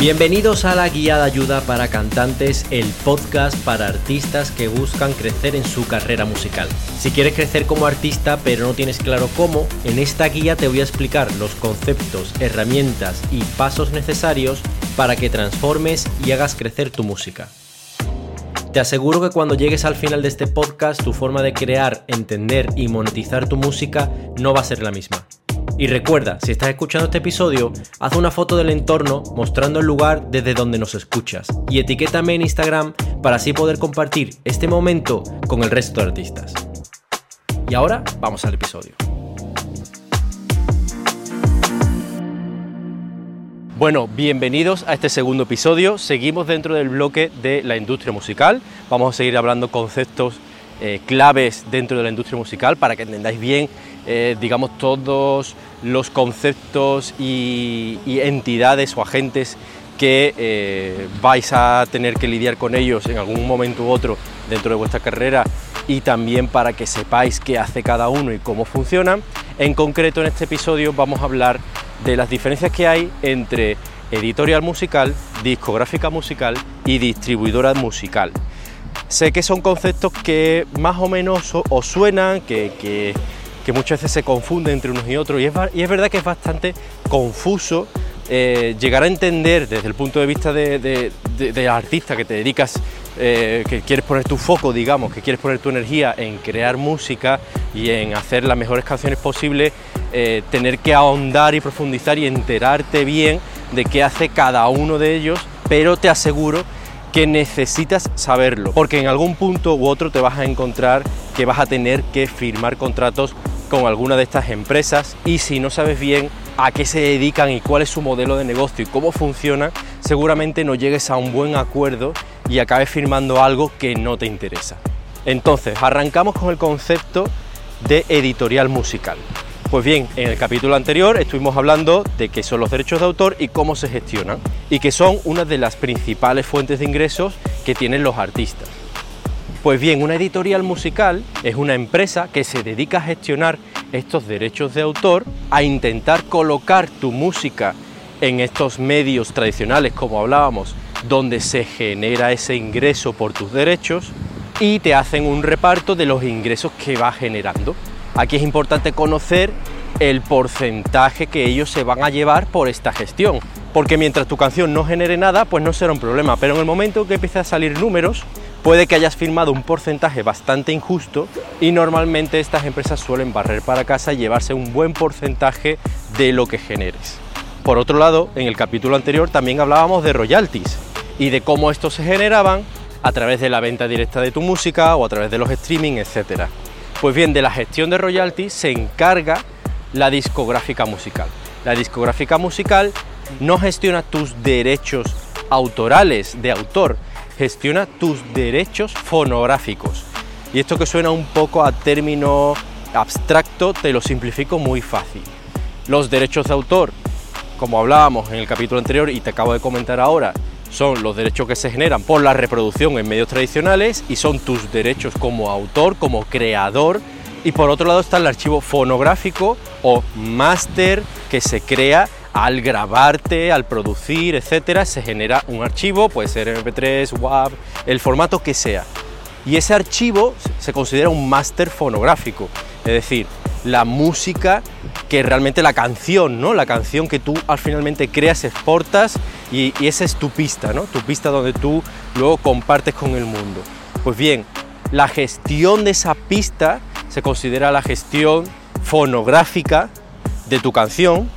Bienvenidos a la Guía de Ayuda para Cantantes, el podcast para artistas que buscan crecer en su carrera musical. Si quieres crecer como artista pero no tienes claro cómo, en esta guía te voy a explicar los conceptos, herramientas y pasos necesarios para que transformes y hagas crecer tu música. Te aseguro que cuando llegues al final de este podcast tu forma de crear, entender y monetizar tu música no va a ser la misma. Y recuerda, si estás escuchando este episodio, haz una foto del entorno mostrando el lugar desde donde nos escuchas y etiquétame en Instagram para así poder compartir este momento con el resto de artistas. Y ahora vamos al episodio. Bueno, bienvenidos a este segundo episodio. Seguimos dentro del bloque de la industria musical. Vamos a seguir hablando conceptos eh, claves dentro de la industria musical para que entendáis bien, eh, digamos, todos los conceptos y, entidades o agentes que eh, vais a tener que lidiar con ellos en algún momento u otro dentro de vuestra carrera y también para que sepáis qué hace cada uno y cómo funcionan. En concreto en este episodio vamos a hablar de las diferencias que hay entre editorial musical, discográfica musical y distribuidora musical. Sé que son conceptos que más o menos os suenan, que que muchas veces se confunde entre unos y otros y es, y es verdad que es bastante confuso eh, llegar a entender desde el punto de vista de, artista que te dedicas, eh, que quieres poner tu foco, digamos, que quieres poner tu energía en crear música y en hacer las mejores canciones posibles, eh, tener que ahondar y profundizar y enterarte bien de qué hace cada uno de ellos, pero te aseguro que necesitas saberlo, porque en algún punto u otro te vas a encontrar que vas a tener que firmar contratos con alguna de estas empresas y si no sabes bien a qué se dedican y cuál es su modelo de negocio y cómo funciona, seguramente no llegues a un buen acuerdo y acabes firmando algo que no te interesa. Entonces, arrancamos con el concepto de editorial musical. Pues bien, en el capítulo anterior estuvimos hablando de qué son los derechos de autor y cómo se gestionan, y que son una de las principales fuentes de ingresos que tienen los artistas. Pues bien, una editorial musical es una empresa que se dedica a gestionar estos derechos de autor, a intentar colocar tu música en estos medios tradicionales, como hablábamos, donde se genera ese ingreso por tus derechos y te hacen un reparto de los ingresos que va generando. Aquí es importante conocer el porcentaje que ellos se van a llevar por esta gestión, porque mientras tu canción no genere nada, pues no será un problema, pero en el momento que empiece a salir números, puede que hayas firmado un porcentaje bastante injusto y normalmente estas empresas suelen barrer para casa y llevarse un buen porcentaje de lo que generes. Por otro lado, en el capítulo anterior también hablábamos de royalties y de cómo estos se generaban a través de la venta directa de tu música o a través de los streaming, etc. Pues bien, de la gestión de royalties se encarga la discográfica musical. La discográfica musical no gestiona tus derechos autorales de autor, gestiona tus derechos fonográficos. Y esto que suena un poco a término abstracto, te lo simplifico muy fácil. Los derechos de autor, como hablábamos en el capítulo anterior y te acabo de comentar ahora, son los derechos que se generan por la reproducción en medios tradicionales y son tus derechos como autor, como creador. Y por otro lado está el archivo fonográfico o máster que se crea al grabarte, al producir, etcétera, se genera un archivo, puede ser MP3, WAV, el formato que sea. Y ese archivo se considera un máster fonográfico, es decir, la música que realmente la canción, ¿no? La canción que tú al finalmente creas, exportas y, y esa es tu pista, ¿no? Tu pista donde tú luego compartes con el mundo. Pues bien, la gestión de esa pista se considera la gestión fonográfica de tu canción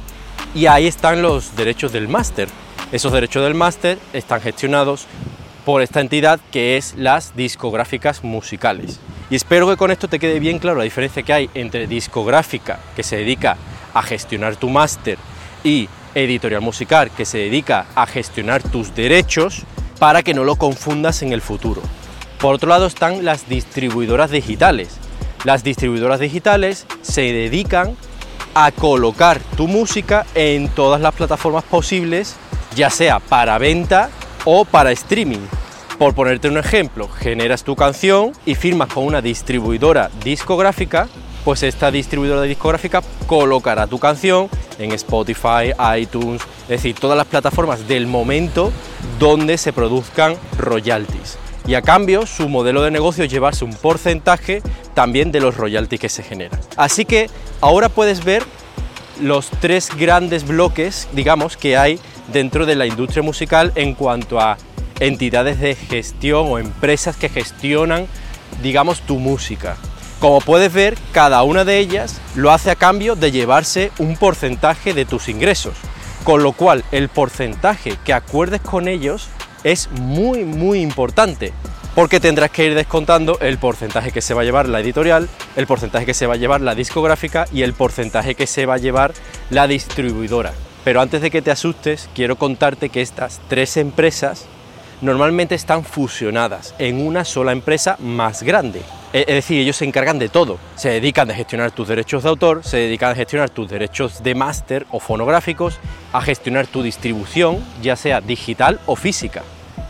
y ahí están los derechos del máster. Esos derechos del máster están gestionados por esta entidad que es las discográficas musicales. Y espero que con esto te quede bien claro la diferencia que hay entre discográfica, que se dedica a gestionar tu máster, y editorial musical, que se dedica a gestionar tus derechos, para que no lo confundas en el futuro. Por otro lado están las distribuidoras digitales. Las distribuidoras digitales se dedican a colocar tu música en todas las plataformas posibles, ya sea para venta o para streaming. Por ponerte un ejemplo, generas tu canción y firmas con una distribuidora discográfica, pues esta distribuidora discográfica colocará tu canción en Spotify, iTunes, es decir, todas las plataformas del momento donde se produzcan royalties. Y a cambio, su modelo de negocio es llevarse un porcentaje también de los royalties que se generan. Así que ahora puedes ver los tres grandes bloques, digamos, que hay dentro de la industria musical en cuanto a entidades de gestión o empresas que gestionan, digamos, tu música. Como puedes ver, cada una de ellas lo hace a cambio de llevarse un porcentaje de tus ingresos, con lo cual el porcentaje que acuerdes con ellos es muy muy importante, porque tendrás que ir descontando el porcentaje que se va a llevar la editorial, el porcentaje que se va a llevar la discográfica y el porcentaje que se va a llevar la distribuidora. Pero antes de que te asustes, quiero contarte que estas tres empresas normalmente están fusionadas en una sola empresa más grande. E, es decir, ellos se encargan de todo. Se dedican a gestionar tus derechos de autor, se dedican a gestionar tus derechos de máster o fonográficos, a gestionar tu distribución, ya sea digital o física.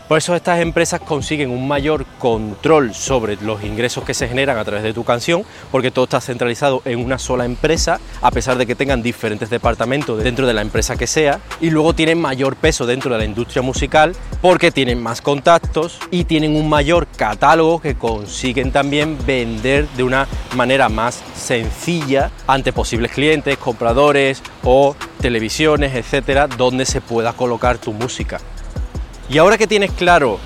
Por eso estas empresas consiguen un mayor control sobre los ingresos que se generan a través de tu canción, porque todo está centralizado en una sola empresa, a pesar de que tengan diferentes departamentos dentro de la empresa que sea, y luego tienen mayor peso dentro de la industria musical, porque tienen más contactos y tienen un mayor catálogo que consiguen también vender de una manera más sencilla ante posibles clientes, compradores o televisiones, etcétera, donde se pueda colocar tu música. Y ahora que tienes claro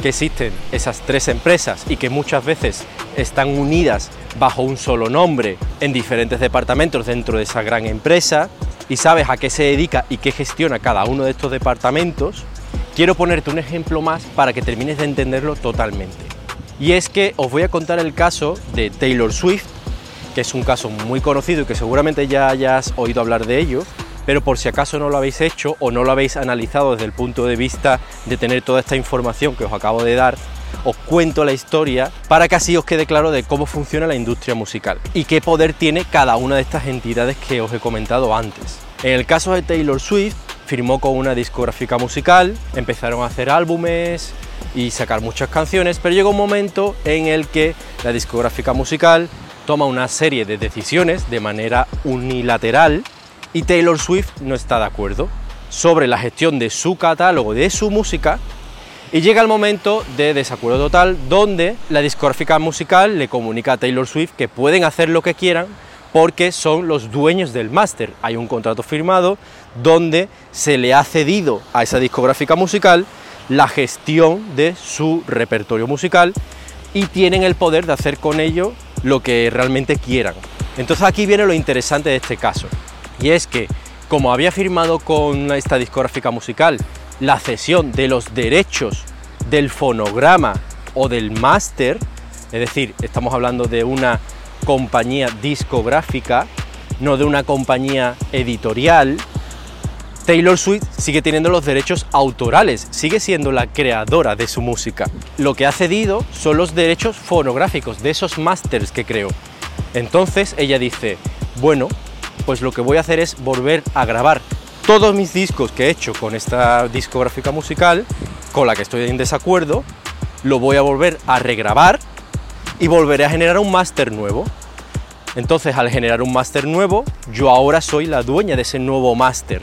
que existen esas tres empresas y que muchas veces están unidas bajo un solo nombre en diferentes departamentos dentro de esa gran empresa y sabes a qué se dedica y qué gestiona cada uno de estos departamentos, quiero ponerte un ejemplo más para que termines de entenderlo totalmente. Y es que os voy a contar el caso de Taylor Swift, que es un caso muy conocido y que seguramente ya hayas oído hablar de ello, pero por si acaso no lo habéis hecho o no lo habéis analizado desde el punto de vista de tener toda esta información que os acabo de dar, os cuento la historia para que así os quede claro de cómo funciona la industria musical y qué poder tiene cada una de estas entidades que os he comentado antes. En el caso de Taylor Swift, firmó con una discográfica musical, empezaron a hacer álbumes y sacar muchas canciones, pero llegó un momento en el que la discográfica musical toma una serie de decisiones de manera unilateral y Taylor Swift no está de acuerdo sobre la gestión de su catálogo, de su música, y llega el momento de desacuerdo total donde la discográfica musical le comunica a Taylor Swift que pueden hacer lo que quieran porque son los dueños del máster. Hay un contrato firmado donde se le ha cedido a esa discográfica musical la gestión de su repertorio musical y tienen el poder de hacer con ello lo que realmente quieran. Entonces aquí viene lo interesante de este caso. Y es que, como había firmado con esta discográfica musical la cesión de los derechos del fonograma o del máster, es decir, estamos hablando de una compañía discográfica, no de una compañía editorial, Taylor Swift sigue teniendo los derechos autorales, sigue siendo la creadora de su música. Lo que ha cedido son los derechos fonográficos de esos másters que creó. Entonces ella dice, bueno, pues lo que voy a hacer es volver a grabar todos mis discos que he hecho con esta discográfica musical, con la que estoy en desacuerdo, lo voy a volver a regrabar y volveré a generar un máster nuevo. Entonces, al generar un máster nuevo, yo ahora soy la dueña de ese nuevo máster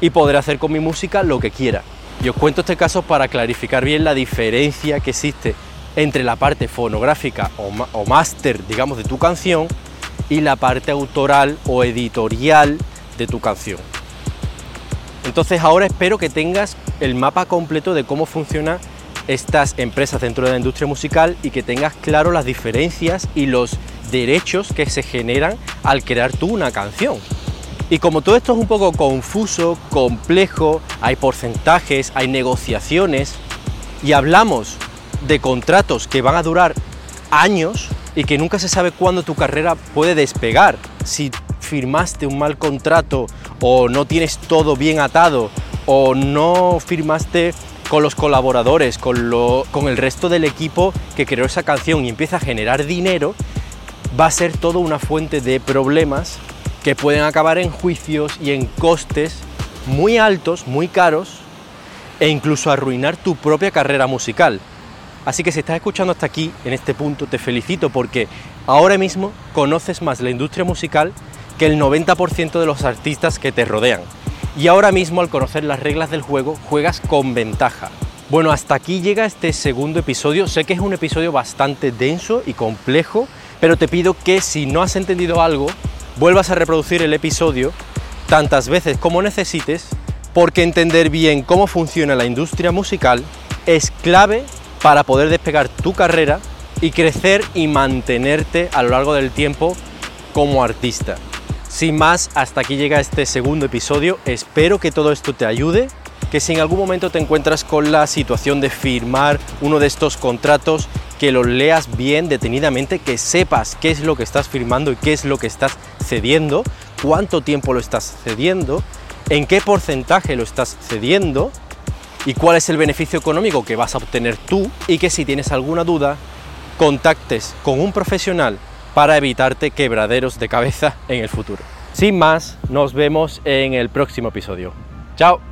y podré hacer con mi música lo que quiera. Y os cuento este caso para clarificar bien la diferencia que existe entre la parte fonográfica o máster, digamos, de tu canción y la parte autoral o editorial de tu canción. Entonces ahora espero que tengas el mapa completo de cómo funcionan estas empresas dentro de la industria musical y que tengas claro las diferencias y los derechos que se generan al crear tú una canción. Y como todo esto es un poco confuso, complejo, hay porcentajes, hay negociaciones y hablamos de contratos que van a durar años, y que nunca se sabe cuándo tu carrera puede despegar. Si firmaste un mal contrato o no tienes todo bien atado o no firmaste con los colaboradores, con, lo, con el resto del equipo que creó esa canción y empieza a generar dinero, va a ser todo una fuente de problemas que pueden acabar en juicios y en costes muy altos, muy caros e incluso arruinar tu propia carrera musical. Así que si estás escuchando hasta aquí, en este punto, te felicito porque ahora mismo conoces más la industria musical que el 90% de los artistas que te rodean. y ahora mismo al conocer las reglas del juego juegas con ventaja. Bueno, hasta aquí llega este segundo episodio. Sé que es un episodio bastante denso y complejo, pero te pido que si no has entendido algo, vuelvas a reproducir el episodio tantas veces como necesites, porque entender bien cómo funciona la industria musical es clave para poder despegar tu carrera y crecer y mantenerte a lo largo del tiempo como artista. Sin más, hasta aquí llega este segundo episodio. Espero que todo esto te ayude, que si en algún momento te encuentras con la situación de firmar uno de estos contratos, que lo leas bien detenidamente, que sepas qué es lo que estás firmando y qué es lo que estás cediendo, cuánto tiempo lo estás cediendo, en qué porcentaje lo estás cediendo y cuál es el beneficio económico que vas a obtener tú y que si tienes alguna duda, contactes con un profesional para evitarte quebraderos de cabeza en el futuro. Sin más, nos vemos en el próximo episodio. ¡Chao!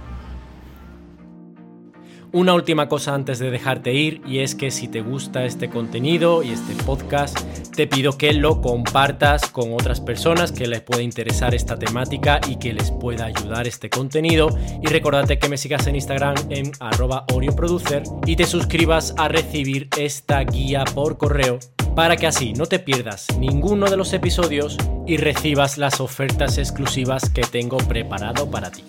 Una última cosa antes de dejarte ir y es que si te gusta este contenido y este podcast, te pido que lo compartas con otras personas que les pueda interesar esta temática y que les pueda ayudar este contenido. Y recordate que me sigas en Instagram en arroba orioproducer y te suscribas a recibir esta guía por correo para que así no te pierdas ninguno de los episodios y recibas las ofertas exclusivas que tengo preparado para ti.